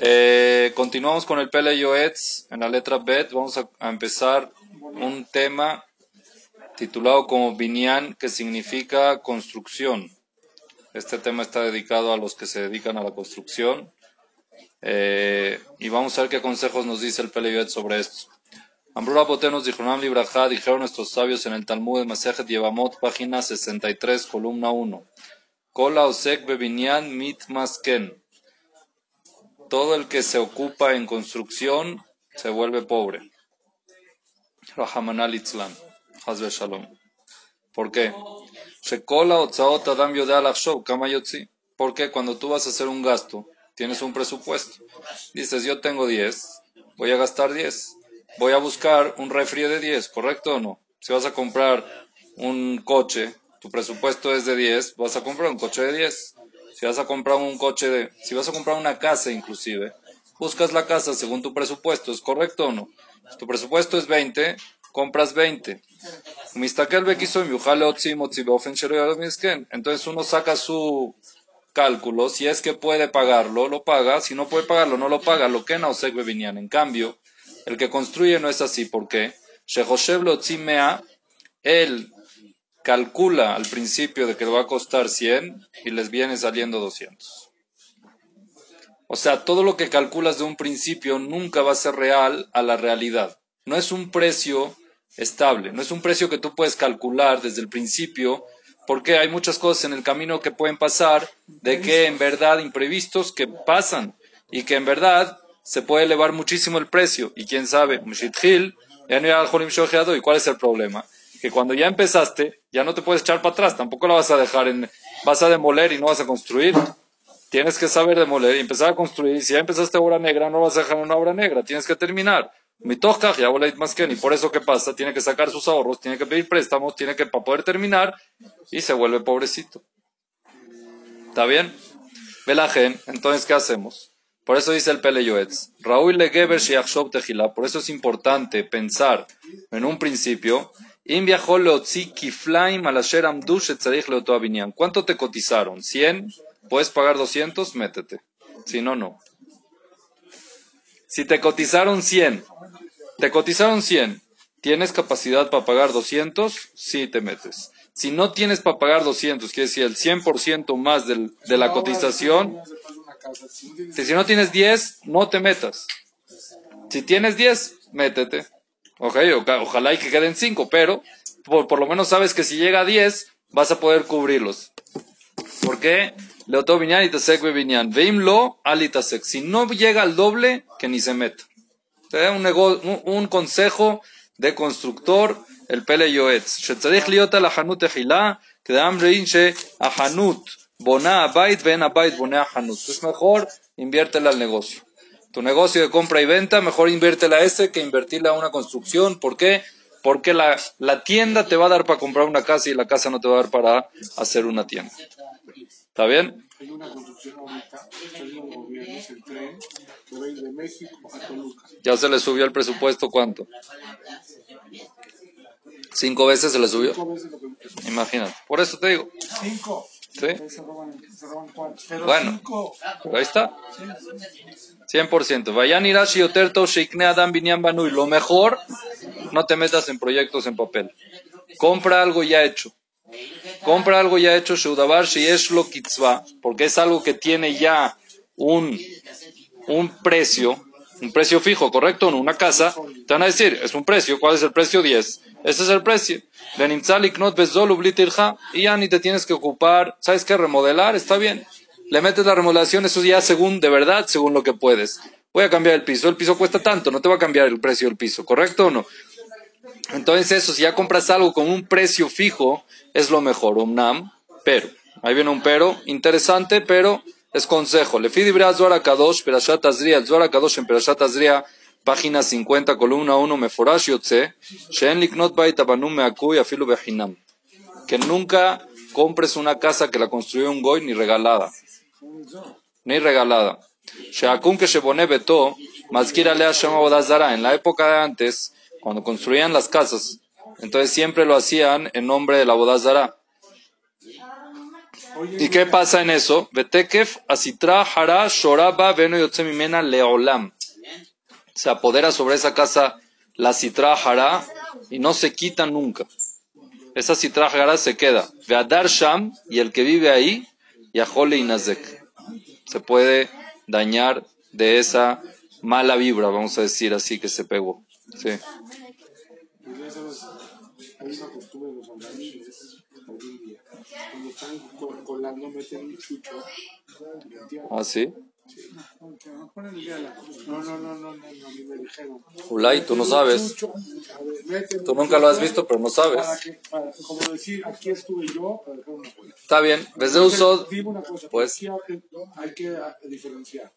Eh, continuamos con el Pele en la letra Bet. Vamos a, empezar un tema titulado como Binyan, que significa construcción. Este tema está dedicado a los que se dedican a la construcción. Eh, y vamos a ver qué consejos nos dice el Pele sobre esto. Ambrura Botenos Dijonam Libraja, dijeron nuestros sabios en el Talmud de Masejet Yevamot, página 63, columna 1. Kola Osek Bebinyan Mit Masken todo el que se ocupa en construcción se vuelve pobre. Rahaman Itzlan, Hazbe Shalom. ¿Por qué? Porque cuando tú vas a hacer un gasto, tienes un presupuesto. Dices, yo tengo 10, voy a gastar 10. Voy a buscar un refri de 10, ¿correcto o no? Si vas a comprar un coche, tu presupuesto es de 10, vas a comprar un coche de 10. Si vas a comprar un coche, de, si vas a comprar una casa inclusive, buscas la casa según tu presupuesto, ¿es correcto o no? Si tu presupuesto es 20, compras 20. Entonces uno saca su cálculo, si es que puede pagarlo, lo paga, si no puede pagarlo, no lo paga, lo que no se En cambio, el que construye no es así, ¿por qué? Él calcula al principio de que le va a costar 100 y les viene saliendo 200. O sea, todo lo que calculas de un principio nunca va a ser real a la realidad. No es un precio estable, no es un precio que tú puedes calcular desde el principio, porque hay muchas cosas en el camino que pueden pasar, de que en verdad imprevistos que pasan y que en verdad se puede elevar muchísimo el precio. Y quién sabe, ¿y cuál es el problema? Que cuando ya empezaste, ya no te puedes echar para atrás, tampoco la vas a dejar en, vas a demoler y no vas a construir. Tienes que saber demoler y empezar a construir. Si ya empezaste obra negra, no vas a dejar una obra negra, tienes que terminar. Mi toca, ya más que y por eso qué pasa, tiene que sacar sus ahorros, tiene que pedir préstamos, tiene que para poder terminar y se vuelve pobrecito. ¿Está bien? Velagen, entonces ¿qué hacemos? Por eso dice el Pele Yoetz, Raúl Legeber Tejila, por eso es importante pensar en un principio ¿Cuánto te cotizaron? ¿100? ¿Puedes pagar 200? Métete. Si no, no. Si te cotizaron 100, te cotizaron 100, ¿tienes capacidad para pagar 200? Sí, te metes. Si no tienes para pagar 200, quiere decir el 100% más del, de la cotización, si no tienes 10, no te metas. Si tienes 10, métete. Okay, ojalá y que queden 5, pero por, por, lo menos sabes que si llega a 10 vas a poder cubrirlos. ¿Por qué? Leoto Binyan y Tasek Binyan. Veimlo alitasek. Si no llega al doble, que ni se meta. Un, un, un consejo de constructor, el Pele Yoetz. Shetzadich liota la hanut ejila, que de hambre inche a hanut. Bona abait, ven abait, bona hanut. Es mejor inviértela al negocio tu negocio de compra y venta, mejor inviértela a ese que invertirla a una construcción. ¿Por qué? Porque la, la tienda te va a dar para comprar una casa y la casa no te va a dar para hacer una tienda. ¿Está bien? Ya se le subió el presupuesto, ¿cuánto? ¿Cinco veces se le subió? Imagínate. Por eso te digo. ¿Sí? Bueno, ahí está. 100%. Vayan Irashi Oterto Sheikne Adam Binyan Banui. Lo mejor, no te metas en proyectos en papel. Compra algo ya hecho. Compra algo ya hecho, Sheudabar Shieshlo Kitzva, porque es algo que tiene ya un, un precio, un precio fijo, ¿correcto? En una casa, te van a decir, es un precio, ¿cuál es el precio? 10. Ese es el precio. Y ya ni te tienes que ocupar, ¿sabes qué? Remodelar, está bien. Le metes la remodelación, eso ya según, de verdad, según lo que puedes. Voy a cambiar el piso, el piso cuesta tanto, no te va a cambiar el precio del piso, ¿correcto o no? Entonces eso, si ya compras algo con un precio fijo, es lo mejor, un NAM, pero, ahí viene un pero, interesante, pero es consejo. Le fidibra Zohar Kadosh, Perashat Azria, Zohar Kadosh en Perashat Azria, página 50, columna 1, Meforash Yotze, Shen Liknot Bait Abanum Meakuy Afilu Behinam. Que nunca compres una casa que la construyó un goy ni regalada ni regalada. que se pone beto, En la época de antes, cuando construían las casas, entonces siempre lo hacían en nombre de la bodazara. ¿Y qué pasa en eso? Betekef asitra hara shoraba veno leolam. Se apodera sobre esa casa la citra hara y no se quita nunca. Esa citra hara se queda. Veadar sham y el que vive ahí, yahole y nazek. Se puede dañar de esa mala vibra, vamos a decir así, que se pegó. Sí. Hay una costumbre de los albañiles hoy en día. Cuando están col- colando, meten chucho. ¿Ah, sí? Sí. No. No, no, no, no, me dijeron. Ulay, tú no sabes. Tú un nunca lo has visto, pero no sabes. como decir, aquí estuve yo, para dejar una huella. Está bien. Desde uso, Dime una cosa, pues. hay, que diferenciar.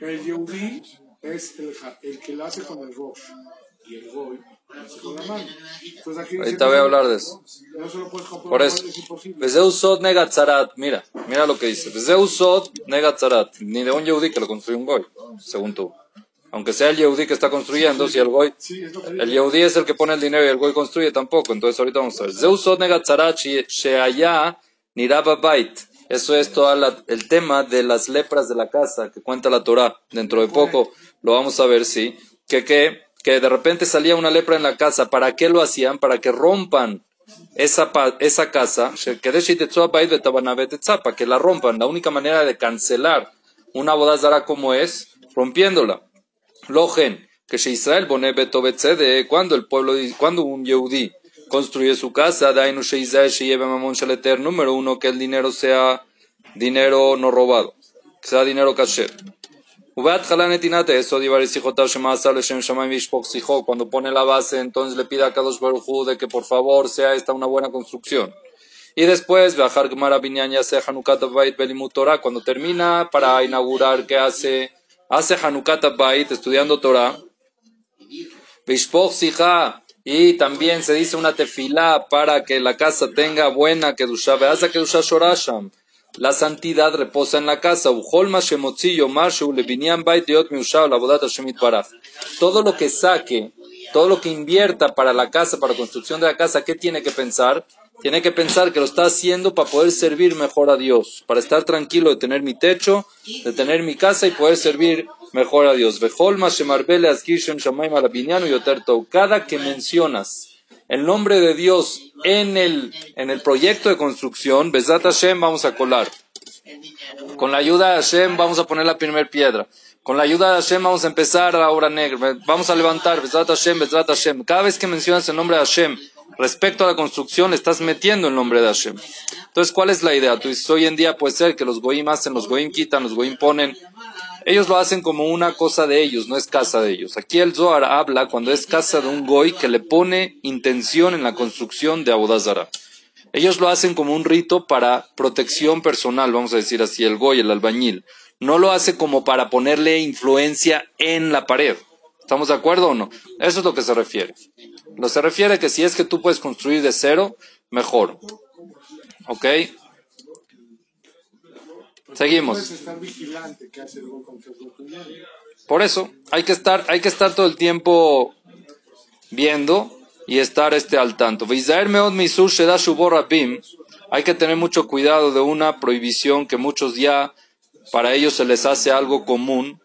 El Yehudi es el que lo hace con el rosh y el goy Ahorita voy a hablar de eso. Por eso. sod negatzarat. Mira, mira lo que dice. Vezeu sod negatzarat. Ni de un yehudí que lo construye un goy, según tú. Aunque sea el yehudí que está construyendo, si el goy El dice. Yehudí es el que pone el dinero y el Goy construye tampoco. Entonces ahorita vamos a ver. Zeusot negatzarat sheaya niraba bait. Eso es todo el tema de las lepras de la casa que cuenta la Torah. Dentro de poco lo vamos a ver, sí. Que, que, que de repente salía una lepra en la casa. ¿Para qué lo hacían? Para que rompan esa, esa casa. Para que la rompan. La única manera de cancelar una bodazara como es rompiéndola. Logen, que Israel bone cuando el pueblo, cuando un Yehudí construye su casa, dainu she Israel she lleve shaleter, número uno, que el dinero sea dinero no robado, que sea dinero kasher. Cuando pone la base, entonces le pide a Kadosh Baruj de que por favor sea esta una buena construcción. Y después, cuando termina para inaugurar, ¿qué hace? Hace Hanukat Bait estudiando Torah. Y también se dice una tefilá para que la casa tenga buena Kedusha. Beaza Kedusha Shorasham. La santidad reposa en la casa. Todo lo que saque, todo lo que invierta para la casa, para la construcción de la casa, ¿qué tiene que pensar? Tiene que pensar que lo está haciendo para poder servir mejor a Dios, para estar tranquilo de tener mi techo, de tener mi casa y poder servir mejor a Dios. Cada que mencionas el nombre de Dios en el, en el proyecto de construcción, Besat Hashem vamos a colar. Con la ayuda de Hashem vamos a poner la primera piedra. Con la ayuda de Hashem vamos a empezar la obra negra. Vamos a levantar, Besat Hashem, Besat Hashem. Cada vez que mencionas el nombre de Hashem respecto a la construcción, estás metiendo el nombre de Hashem. Entonces, ¿cuál es la idea? Tú dices, hoy en día puede ser que los goyim hacen, los goyim quitan, los goyim ponen. Ellos lo hacen como una cosa de ellos, no es casa de ellos. Aquí el Zohar habla cuando es casa de un goy que le pone intención en la construcción de Abodazara. Ellos lo hacen como un rito para protección personal, vamos a decir así, el goy, el albañil. No lo hace como para ponerle influencia en la pared. ¿Estamos de acuerdo o no? Eso es lo que se refiere. Lo se refiere que si es que tú puedes construir de cero, mejor. ¿Ok? Seguimos. Estar vigilante que hace con que. Por eso hay que estar, hay que estar todo el tiempo viendo y estar este al tanto. Hay que tener mucho cuidado de una prohibición que muchos ya para ellos se les hace algo común.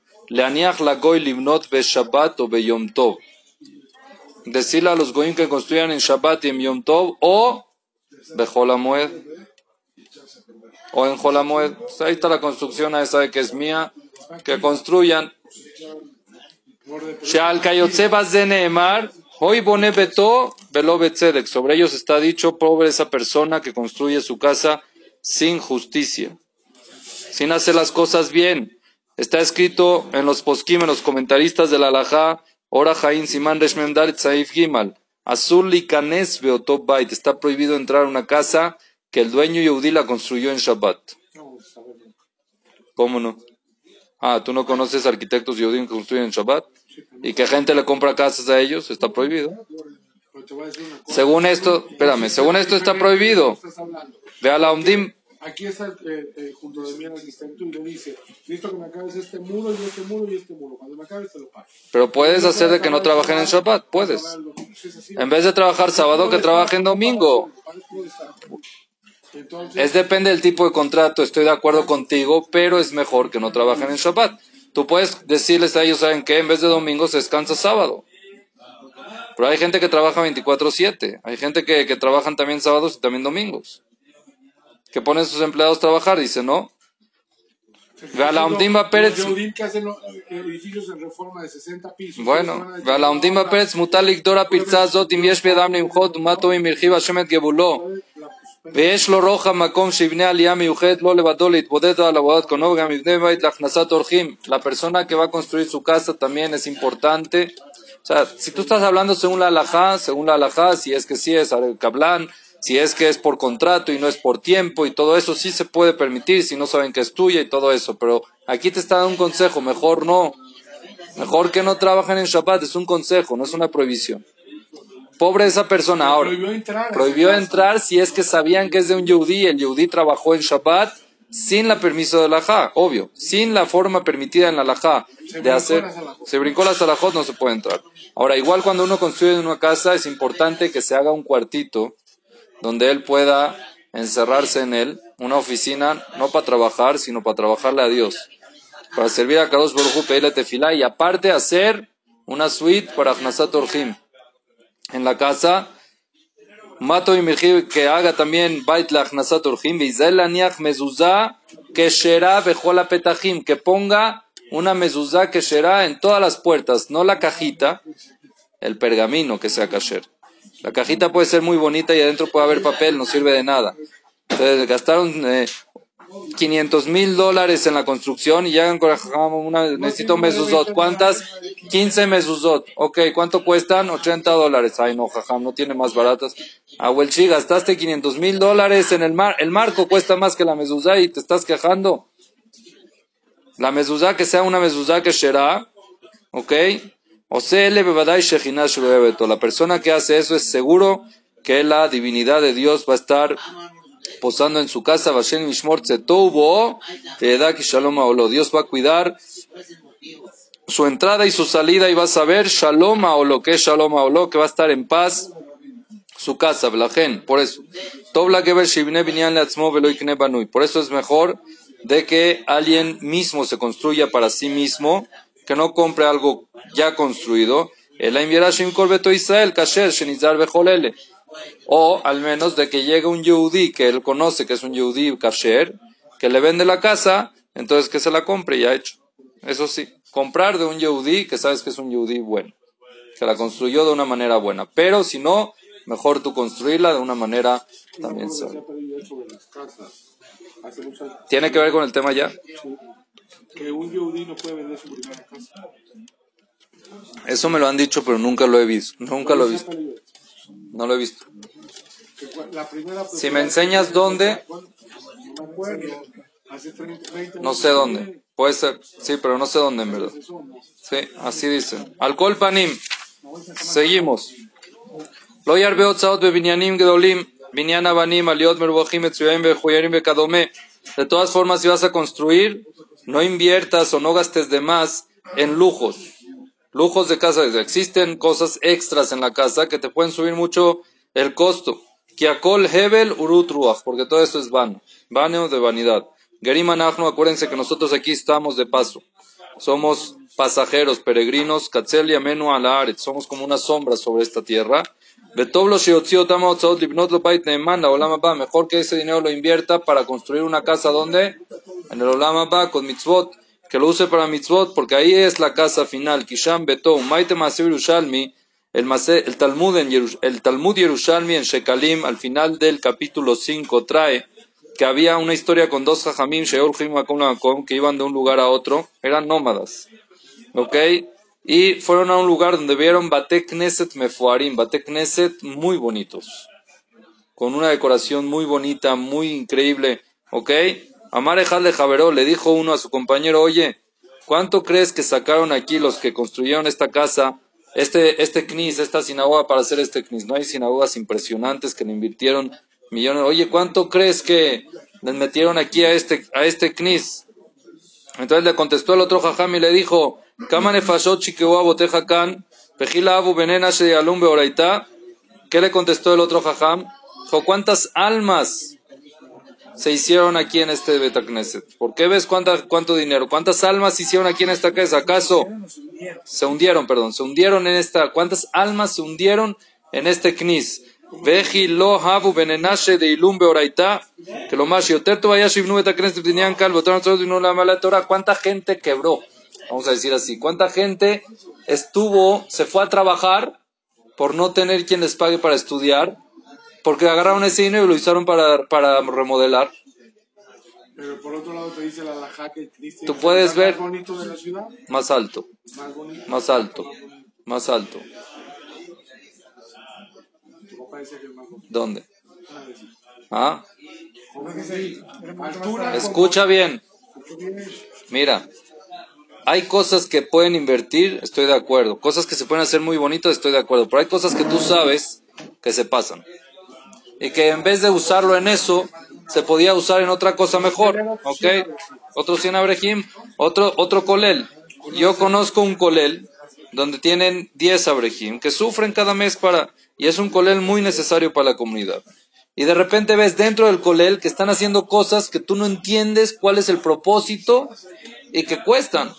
Decirle a los goyim que construyan en Shabbat y en Yom Tov o Bejol Hamoed o en Jolamoed. Pues ahí está la construcción, nadie sabe que es mía. Que construyan. Neemar, Hoy. Sobre ellos está dicho, pobre esa persona que construye su casa sin justicia, sin hacer las cosas bien. Está escrito en los poskim, en los comentaristas de la Alajá, Ora Jain Siman Reshmem Dalet Saif Gimal. Azul Likanes Beotop Bait. Está prohibido entrar a una casa que el dueño Yehudí la construyó en Shabbat. ¿Cómo no? Ah, ¿tú no conoces arquitectos Yehudí que construyen en Shabbat? ¿Y que gente le compra casas a ellos? Está prohibido. Según esto, espérame, según esto está prohibido. Ve a la Omdim. Aquí está eh, eh, junto de mí el arquitecto y le dice, listo que me acabes este muro y este muro y este muro. Cuando me acabes te lo pago. Pero puedes hacer de que no trabajen en Shabbat, puedes. En vez de trabajar sábado, que trabajen domingo. Entonces, es depende del tipo de contrato, estoy de acuerdo contigo, pero es mejor que no trabajen en Shabbat. Tú puedes decirles a ellos, ¿saben qué? En vez de domingo se descansa sábado. Pero hay gente que trabaja 24/7, hay gente que, que trabajan también sábados y también domingos, que ponen a sus empleados a trabajar, dice, no. Galaundimba Pérez. que Bueno, Pérez, Mutalik Dora Pirzazot, Imiesh Bedam Nimhot, Mato Imirjiva Shemet Gebuló. למחות ומה טובים הרחיב השם את גבולו ויש לו רוחב מקום שיבנה עלייה מיוחדת לא לבדו להתבודד על עבודת קונו וגם יבנה בית להכנסת אורחים. La persona que va a construir su casa también es importante. O sea, si tú estás hablando según la halajá, según la halajá, si es que sí es el cablán, si es que es por contrato y no es por tiempo y todo eso sí se puede permitir si no saben que es tuya y todo eso. Pero aquí te está dando un consejo, mejor no. Mejor que no trabajen en Shabbat, es un consejo, no es una prohibición. Pobre esa persona ahora. Prohibió entrar. Prohibió entrar si es que sabían que es de un yehudí. El yehudí trabajó en Shabbat sin la permiso de la Alajá, obvio. Sin la forma permitida en la Alajá Se de hacer. Se brincó las alajot, no se puede entrar. Ahora, igual cuando uno construye una casa, es importante que se haga un cuartito donde él pueda encerrarse en él, una oficina, no para trabajar, sino para trabajarle a Dios. Para servir a Kadosh Baruj Hu, pedirle tefilá y aparte hacer una suite para Achnasat Orjim. En la casa, Mato y Mirji que haga también Bait la Vizael Aniach Mezuzá que Shera Bejola Petahim, que ponga una mezuzá que Shera en todas las puertas, no la cajita, el pergamino que sea kasher. La cajita puede ser muy bonita y adentro puede haber papel, no sirve de nada. Entonces gastaron eh, 500 mil dólares en la construcción y llegan con la una, necesito mezuzot. ¿Cuántas? 15 mezuzot. Ok, ¿cuánto cuestan? 80 dólares. Ay, no, jajam, no tiene más baratas. Abuelchi, gastaste 500 mil dólares en el mar. El marco cuesta más que la mezuzá y te estás quejando. La mezuzá que sea una mezuzá que será, ok. O. La persona que hace eso es seguro que la divinidad de Dios va a estar posando en su casa. Dios va a cuidar su entrada y su salida y va a saber Shalom Aolo, que es Shalom Aolo, que va a estar en paz su casa, Blajen. Por eso. Por eso es mejor de que alguien mismo se construya para sí mismo, que no compre algo ya construido. El Shim Korbeto Israel, Kasher, Bejolele o al menos de que llegue un yehudí que él conoce que es un yehudí kasher, que le vende la casa, entonces que se la compre ya hecho. Eso sí, comprar de un yehudí que sabes que es un yehudí bueno, que la construyó de una manera buena. Pero si no, mejor tú construirla de una manera también sabia. ¿Tiene que ver con el tema ya? Que un yehudí no puede vender su primera casa. Eso me lo han dicho, pero nunca lo he visto. Nunca lo he visto. No lo he visto. Si me enseñas dónde, no sé dónde. Puede ser, sí, pero no sé dónde en verdad. Sí, así dice. Alcohol panim. Seguimos. Lo yarbeot saot gedolim, binyan abanim, aliot merubachim, etzuyim, bejuyerim, bekadome. De todas formas, si vas a construir, no inviertas o no gastes de más en lujos. Lujos de casa. Existen cosas extras en la casa que te pueden subir mucho el costo. Kiakol hebel urutruach, porque todo eso es vano. Vano de vanidad. Gerim Anachnu, acuérdense que nosotros aquí estamos de paso. Somos pasajeros, peregrinos, Katzel y Amenu Alaaret. Somos como una sombra sobre esta tierra. Mejor que ese dinero lo invierta para construir una casa donde? En el Olam Abba, con mitzvot. Que lo use para mitzvot, porque ahí es la casa final. Kisham Beto, Maite Yerushalmi, el, el Talmud en el Talmud Yerushalmi en Shekalim, al final del capítulo 5, trae que había una historia con dos jajamim, que iban de un lugar a otro, eran nómadas. ¿Ok? Y fueron a un lugar donde vieron Bate Knesset Mefuarim, Bate Knesset muy bonitos, con una decoración muy bonita, muy increíble. ¿Ok? Amar Ejal de Javeró le dijo uno a su compañero, oye, ¿cuánto crees que sacaron aquí los que construyeron esta casa, este, este knis, esta sinagoga para hacer este knis? No hay sinagogas impresionantes que le invirtieron millones. Oye, ¿cuánto crees que les metieron aquí a este, a este knis? Entonces le contestó el otro jajam y le dijo. ¿Qué le contestó el otro jajam? Dijo, ¿cuántas almas se hicieron aquí en este Betacneset? ¿Por qué ves cuánta, cuánto dinero? ¿Cuántas almas se hicieron aquí en esta casa? ¿Acaso se hundieron, perdón, se hundieron en esta, cuántas almas se hundieron en este knis? Veji lo habu benenashe de ilum beoraita, que lo más yoter tu vaya tenían calvo, la mala Torah. ¿Cuánta gente quebró? Vamos a decir así, ¿cuánta gente estuvo, se fue a trabajar por no tener quien les pague para estudiar? Porque agarraron ese dinero y lo usaron para, para remodelar. Pero por otro lado te dice la alajá que Cristo Tú puedes ver- más bonito de la ciudad, Más alto, más bonito. más alto, más alto. Más bonito. ¿Dónde? Ah. ¿Ah? Escucha bien. Mira, hay cosas que pueden invertir, estoy de acuerdo. Cosas que se pueden hacer muy bonitas, estoy de acuerdo. Pero hay cosas que tú sabes que se pasan. Y que en vez de usarlo en eso, se podía usar en otra cosa mejor. ¿Ok? Otro 100 abrejim, otro, otro colel. Yo conozco un colel donde tienen 10 abrejim que sufren cada mes para... Y es un colel muy necesario para la comunidad. Y de repente ves dentro del colel que están haciendo cosas que tú no entiendes cuál es el propósito y que cuestan.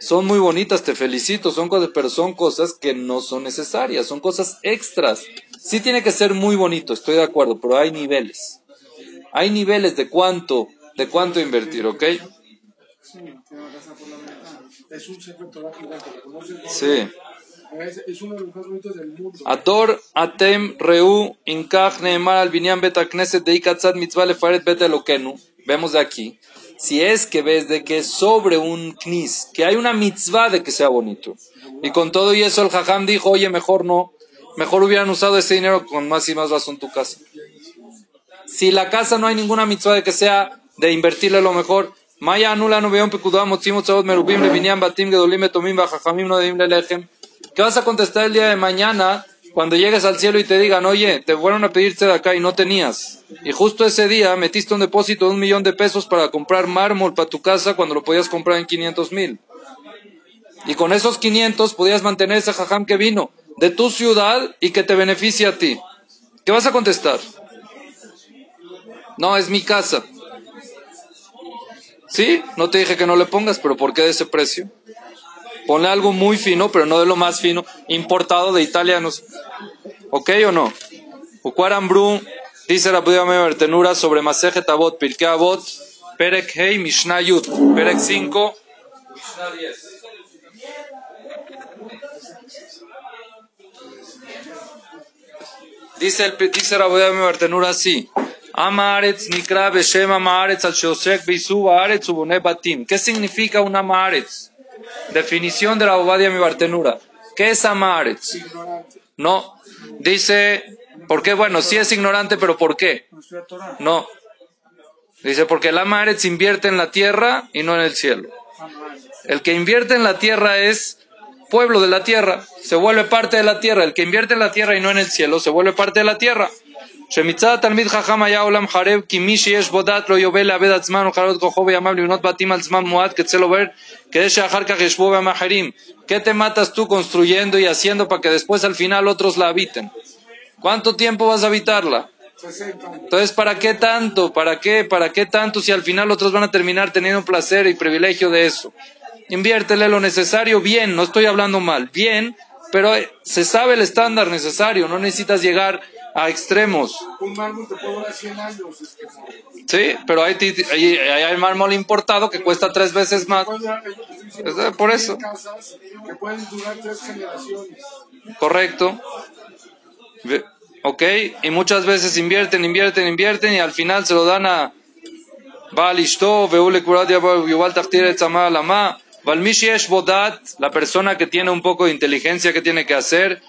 Son muy bonitas, te felicito, son cosas, pero son cosas que no son necesarias, son cosas extras. Sí tiene que ser muy bonito, estoy de acuerdo, pero hay niveles. Hay niveles de cuánto, de cuánto invertir, ¿ok? Sí, Es uno de los más bonitos del mundo. Atem reu inkach neemar al binyan bet knesset mitzvah lefaret bet elokenu. Vemos de aquí. Si es que ves de que sobre un knis, que hay una mitzvah de que sea bonito. Y con todo y eso el jajam dijo, oye, mejor no. Mejor hubieran usado ese dinero con más y más razón tu casa. Si la casa no hay ninguna mitzvah de que sea de invertirle lo mejor, Maya anula no veon pekudam motzim otzavot merubim lebinyan batim gedolim betomim bajajamim no deim lelechem. ¿Qué vas a contestar el día de mañana cuando llegues al cielo y te digan, oye, te fueron a pedirte de acá y no tenías? Y justo ese día metiste un depósito de un millón de pesos para comprar mármol para tu casa cuando lo podías comprar en 500 mil. Y con esos 500 podías mantener ese jajam que vino de tu ciudad y que te beneficia a ti. ¿Qué vas a contestar? No, es mi casa. Sí, no te dije que no le pongas, pero ¿por qué de ese precio? Ponle algo muy fino, pero no de lo más fino, importado de italianos. ¿Ok o no? Ukwarambru dice la Buda Bertenura sobre Masejet Avot, Pirkei Avot, Perek Hei, Mishnah Yud, Perek 5, Mishnah 10. Dice, el, dice Bertenura así. Amaretz nikra beshem amaretz al sheosek beisu batim. ¿Qué significa un amaretz? Definición de la Obadia mi Bartenura. ¿Qué es amaretz? Ignorante. No. Dice, ¿por qué? Bueno, sí es ignorante, pero ¿por qué? No estoy atorado. No. Dice, porque el amaretz invierte en la tierra y no en el cielo. El que invierte en la tierra es pueblo de la tierra, se vuelve parte de la tierra. El que invierte en la tierra y no en el cielo, se vuelve parte de la tierra. שמצד תלמיד חכם היה עולם חרב, כי מי שיש בו דעת לא יובל לאבד עצמן ולחלות כוחו בימיו לבנות בתים על זמן מועט כצל עובר, ¿Qué te matas tú construyendo y haciendo para que después al final otros la habiten? ¿Cuánto tiempo vas a habitarla? Entonces, ¿para qué tanto? ¿Para qué? ¿Para qué tanto si al final otros van a terminar teniendo placer y privilegio de eso? Inviértele lo necesario bien, no estoy hablando mal, bien, pero se sabe el estándar necesario, no necesitas llegar a extremos. Un mármol te puede durar 100 años. Sí, pero hay, hay, hay mármol importado que cuesta tres veces más. De- por eso. que pueden durar tres generaciones. Correcto. Ok, y muchas veces invierten, invierten, invierten y al final se lo dan a Baal Ishto, Beule Kurat Yuval Tachtir Etzama Lama, Valmi Sheyesh Bodat, la persona que tiene un poco de inteligencia que tiene que hacer,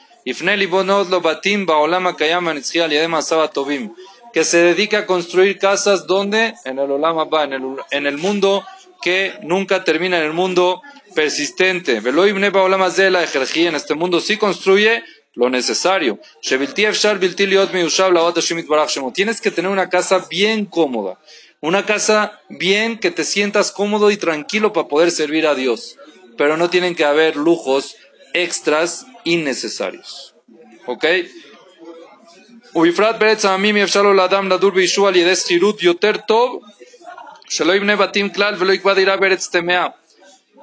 Que se dedica a construir casas donde, en el Olam en el, en el mundo que nunca termina, en el mundo persistente. En este mundo sí construye lo necesario. Tienes que tener una casa bien cómoda. Una casa bien que te sientas cómodo y tranquilo para poder servir a Dios. Pero no tienen que haber lujos extras innecesarios. ¿Ok? ובפרט בארץ העמים אפשר לו לאדם לדור בישוע על ידי שכירות יותר טוב, שלא יבנה בתים כלל ולא יקבע דירה בארץ טמאה.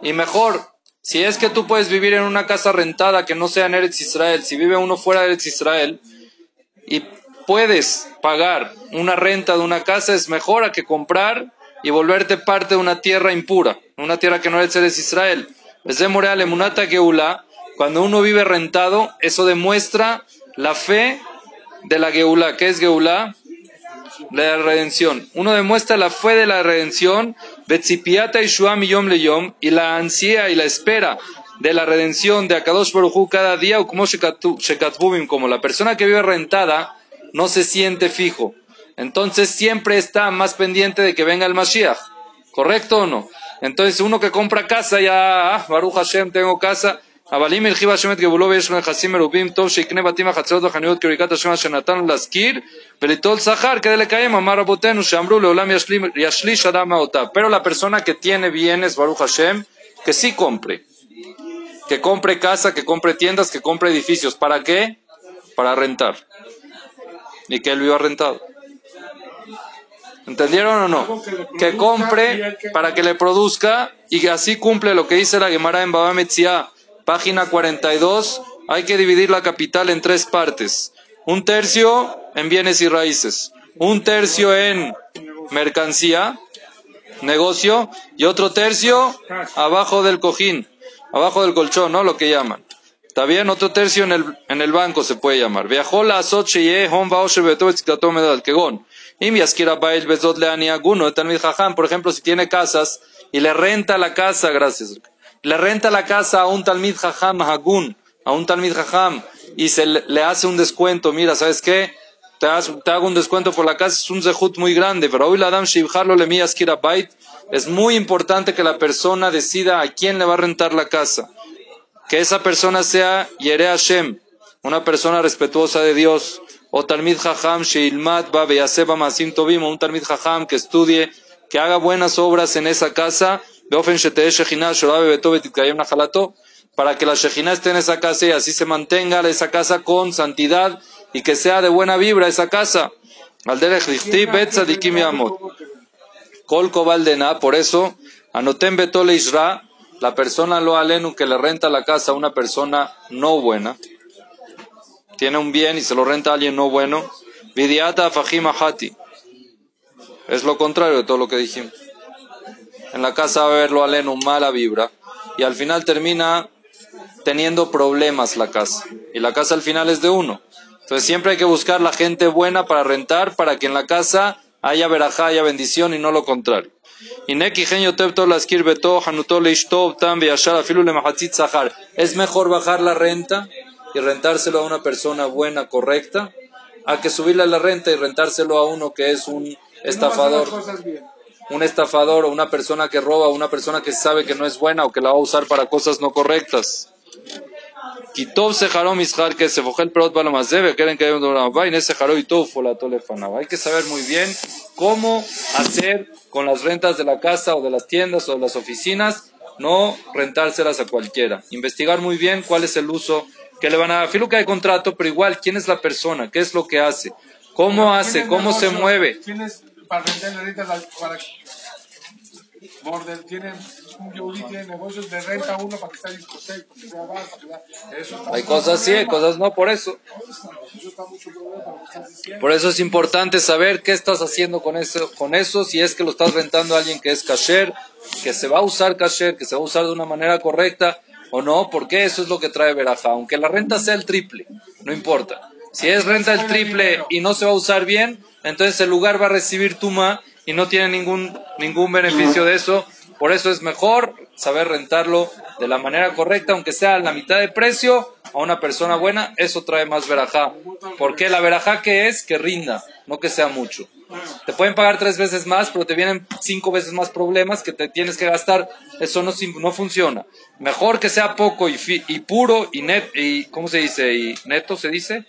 Y mejor, si es que tú puedes vivir en una casa rentada que no sea en Eretz Israel, si vive uno fuera de Eretz Israel, y puedes pagar una renta de una casa, es mejor a que comprar y volverte parte de una tierra impura, una tierra que no es Eretz Israel. Desde Moreal, Emunata Geula, cuando uno vive rentado, eso demuestra la fe de la Geula. ¿Qué es Geula? La redención. Uno demuestra la fe de la redención, Betzipiata y Shuam Yom le Yom, y la ansia y la espera de la redención de Akadosh Baruj cada día, o como Shekatbubim, como la persona que vive rentada no se siente fijo. Entonces siempre está más pendiente de que venga el Mashiach. ¿Correcto o no? Entonces uno que compra casa ya, ah, Baruch Hashem, tengo casa. אבל אם הרחיב השם את גבולו ויש לו נכסים מרובים, טוב שיקנה בתים וחצרות וחנויות כברכת השם אשר נתנו להשכיר וליטול שכר כדי לקיים, אמר רבותינו שאמרו לעולם ישליש אדם מהותיו. Pero la persona que tiene bienes, Baruch Hashem, que sí compre. Que compre casa, que compre tiendas, que compre edificios. ¿Para qué? Para rentar. Y que él viva rentado. ¿Entendieron o no? Que compre para que le produzca y así cumple lo que dice la Gemara en Baba Metzia, página 42. Hay que dividir la capital en tres partes. Un tercio en bienes y raíces, un tercio en mercancía, negocio, y otro tercio abajo del cojín, abajo del colchón, ¿no? Lo que llaman. Está bien, otro tercio en el, en el banco se puede llamar. Viajó la asoche hom al kegon. Por ejemplo, si tiene casas y le renta la casa, gracias, le renta la casa a un talmid jajam hagun, a un talmid jajam, y se le, hace un descuento, mira, ¿sabes qué? Te, hago un descuento por la casa, es un zehut muy grande, pero hoy la dam shivharlo le bait, es muy importante que la persona decida a quién le va a rentar la casa. Que esa persona sea Yere Hashem, una persona respetuosa de Dios, o Talmid Jajam Sheilmat Ba Beyaseba Masim Tobim, un Talmid Jajam que estudie, que haga buenas obras en esa casa, Para que la Shechinah esté en esa casa y así se mantenga esa casa con santidad y que sea de buena vibra esa casa. Por eso, anoten betole isra, la persona lo alenu que le renta la casa a una persona no buena, tiene un bien y se lo renta a alguien no bueno, vidiata fajima hati. Es lo contrario de todo lo que dijimos. En la casa va a haber lo alenu mala vibra y al final termina teniendo problemas la casa. Y la casa al final es de uno. Entonces siempre hay que buscar la gente buena para rentar para que en la casa haya verajá, haya bendición y no lo contrario. Es mejor bajar la renta y rentárselo a una persona buena, correcta, a que subirle la renta y rentárselo a uno que es un estafador. Un estafador o una persona que roba, una persona que sabe que no es buena o que la va a usar para cosas no correctas. Kitov sejaró mishar que se fojó el perot balamazebe, quieren que en ese jaró y todo Hay que saber muy bien cómo hacer con las rentas de la casa o de las tiendas o de las oficinas, no rentárselas a cualquiera. Investigar muy bien cuál es el uso que le van a dar. Filo que hay contrato, pero igual, ¿quién es la persona? ¿Qué es lo que hace? ¿Cómo hace? ¿Cómo se mueve? ¿Tienes para rentar ahorita para Bordel tiene un Yehudi tiene negocios de renta uno para que sea discoteca, para que sea bar, para que sea... Eso está Hay cosas sí, hay cosas no, por eso. Está mucho problema. Por eso es importante saber qué estás haciendo con eso, con eso, si es que lo estás rentando a alguien que es kasher, que se va a usar kasher, que se va a usar de una manera correcta o no, porque eso es lo que trae veraja. Aunque la renta sea el triple, no importa. Si es renta el triple y no se va a usar bien, entonces el lugar va a recibir tuma y no tiene ningún, ningún beneficio de eso. Por eso es mejor saber rentarlo de la manera correcta, aunque sea a la mitad de precio, a una persona buena, eso trae más verajá. Porque la verajá que es, que rinda, no que sea mucho. Te pueden pagar tres veces más, pero te vienen cinco veces más problemas que te tienes que gastar. Eso no, no funciona. Mejor que sea poco y, fi, y puro y net, y, ¿cómo se dice? ¿Y neto se dice?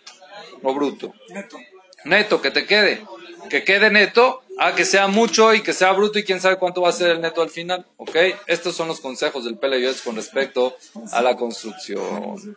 ¿O bruto? Neto. Neto, que te quede. Que quede neto a que sea mucho y que sea bruto y quién sabe cuánto va a ser el neto al final, ¿ok? Estos son los consejos del PLS con respecto a la construcción.